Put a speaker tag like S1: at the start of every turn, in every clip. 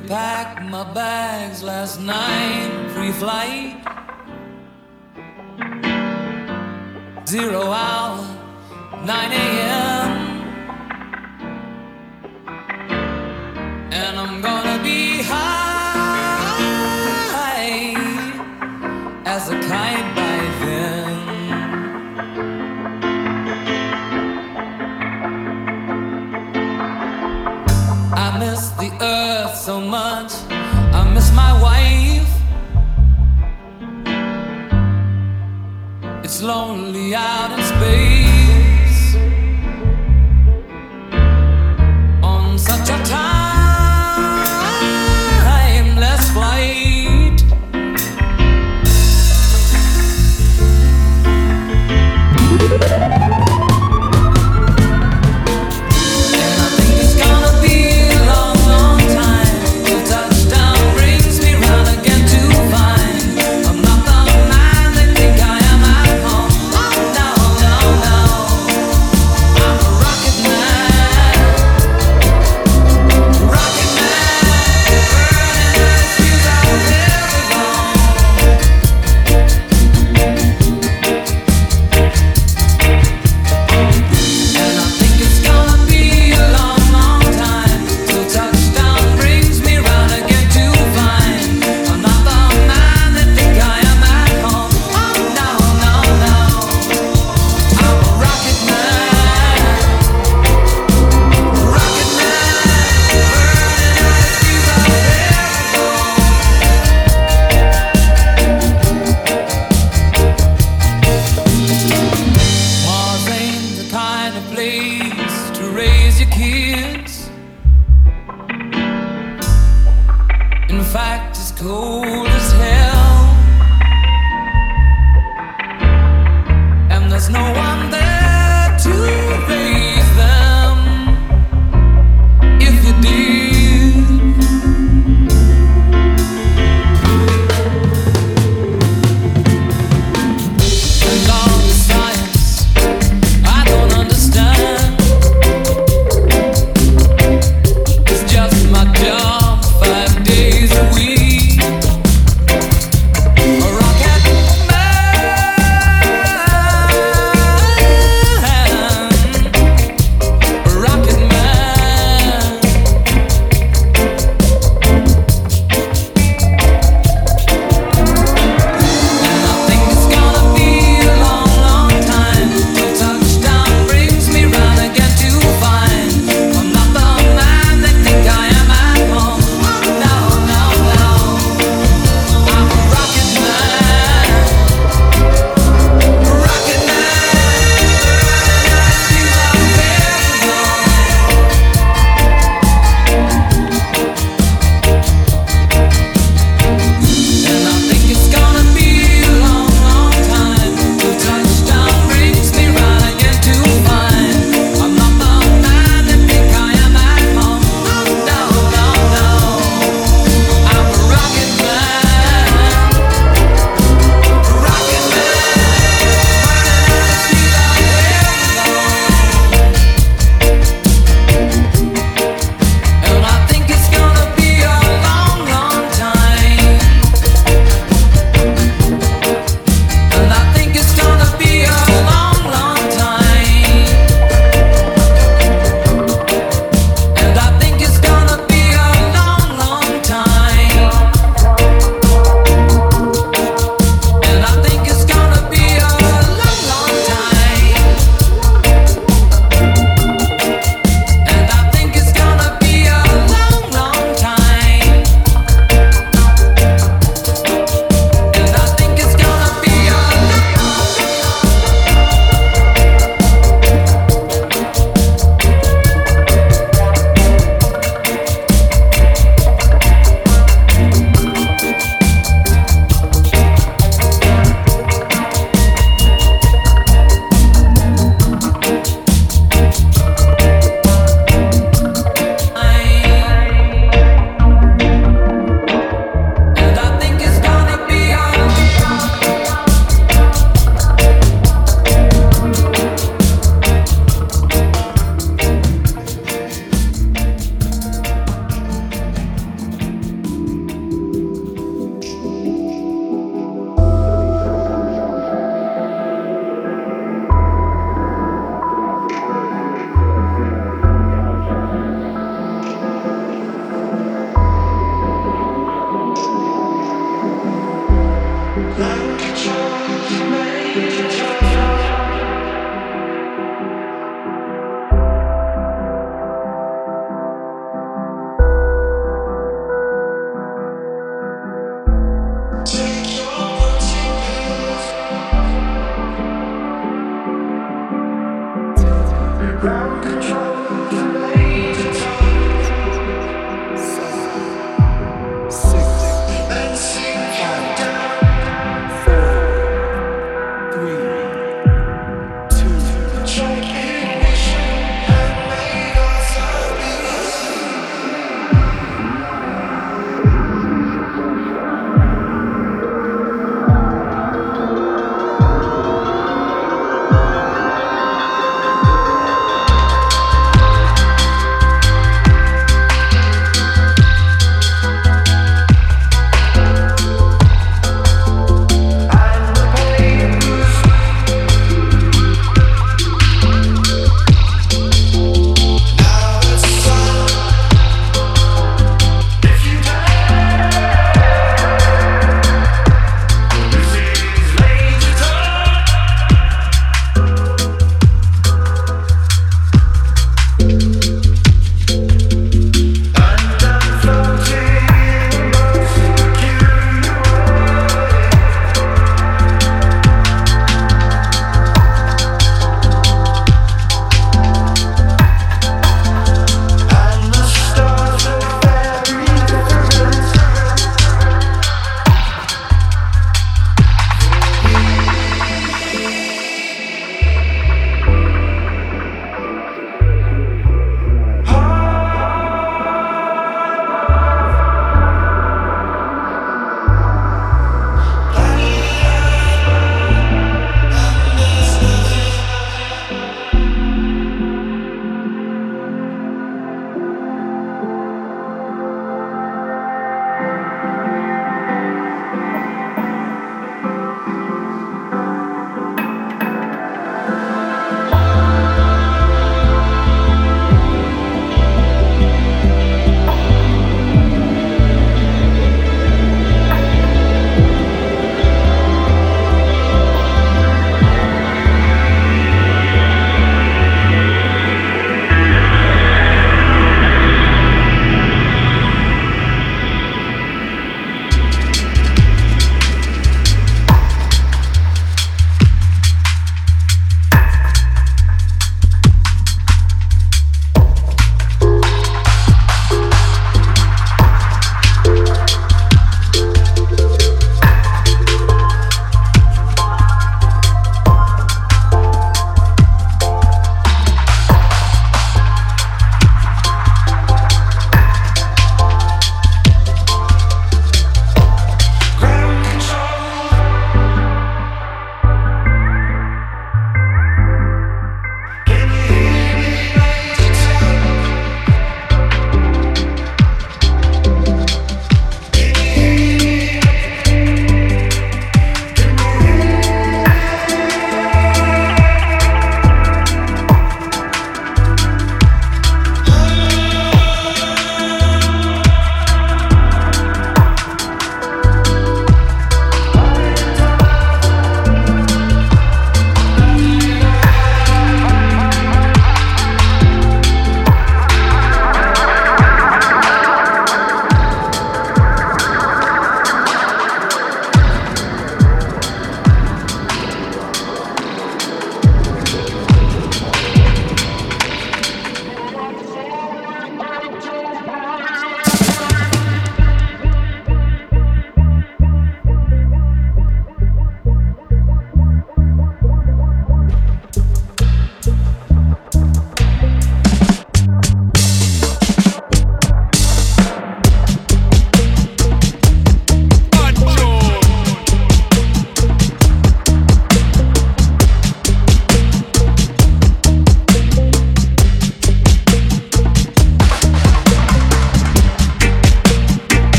S1: to packed my bags last night, Free flight. Zero hour, 9 a.m. out Oh.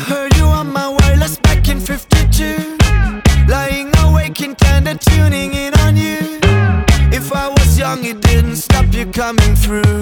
S1: heard you on my wireless back in 52. Lying awake, kinda tuning in on you. If I
S2: was young, it
S1: didn't stop you coming through.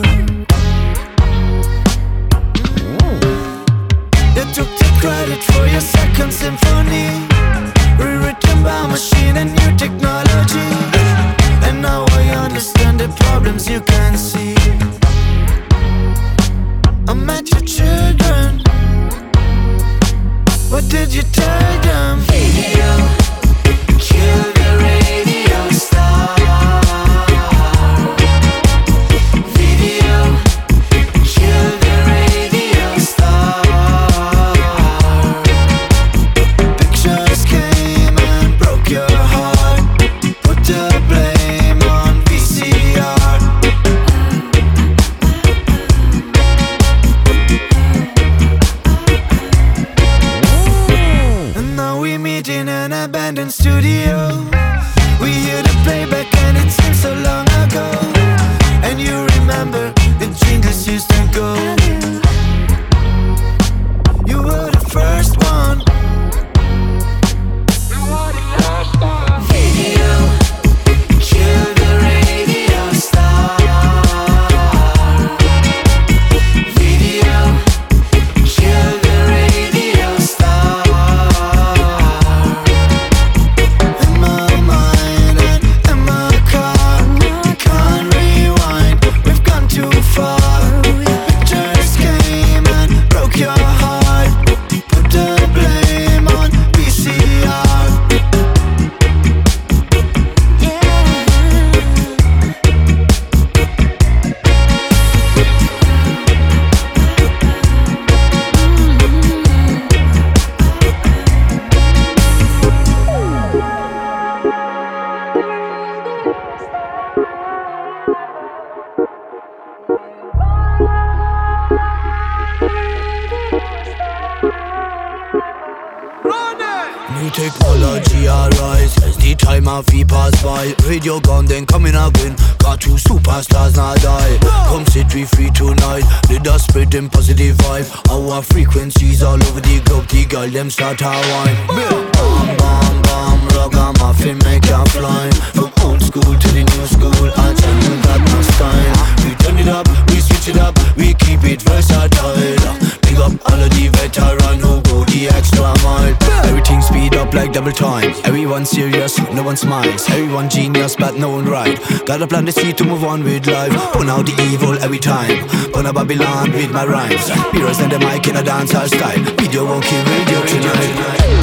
S1: The time of fee pass by. Radio gone, then coming again. Got two superstars now die. Come sit we free tonight. Let us spread them positive vibe. Our frequencies all over the globe. The girl them start to wine. Bam bam bam, ragamuffin make ya fly. From old school to the new school, I tell you got no style. We turn it up, we switch it up, we keep it versatile. Big up all of the veteran who the extra mile. Everything speed up like double time. Everyone serious, no one smiles. Everyone genius, but no one right. Gotta plant the seed to move on with life. Put out the evil every time. Put a Babylon with my rhymes. Heroes and the mic in a dancehall style. Video won't kill radio tonight.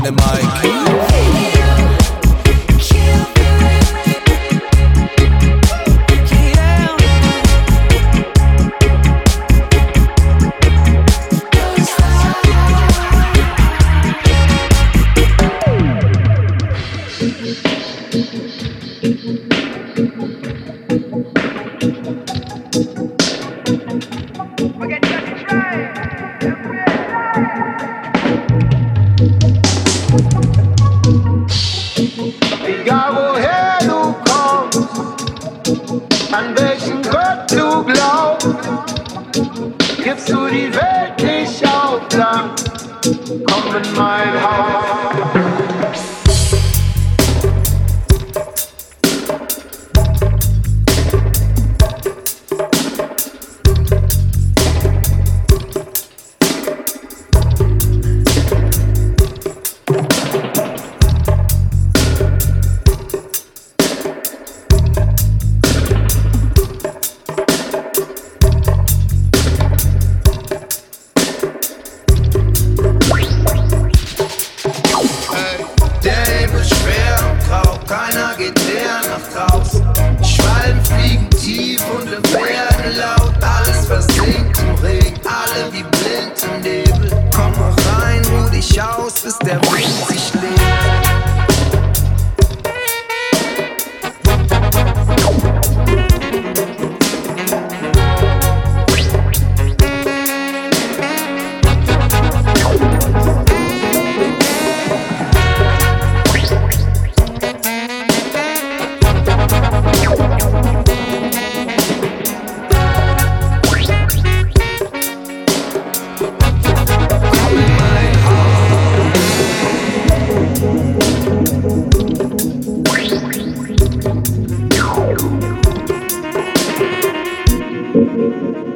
S1: On the mic.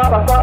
S1: Bye-bye.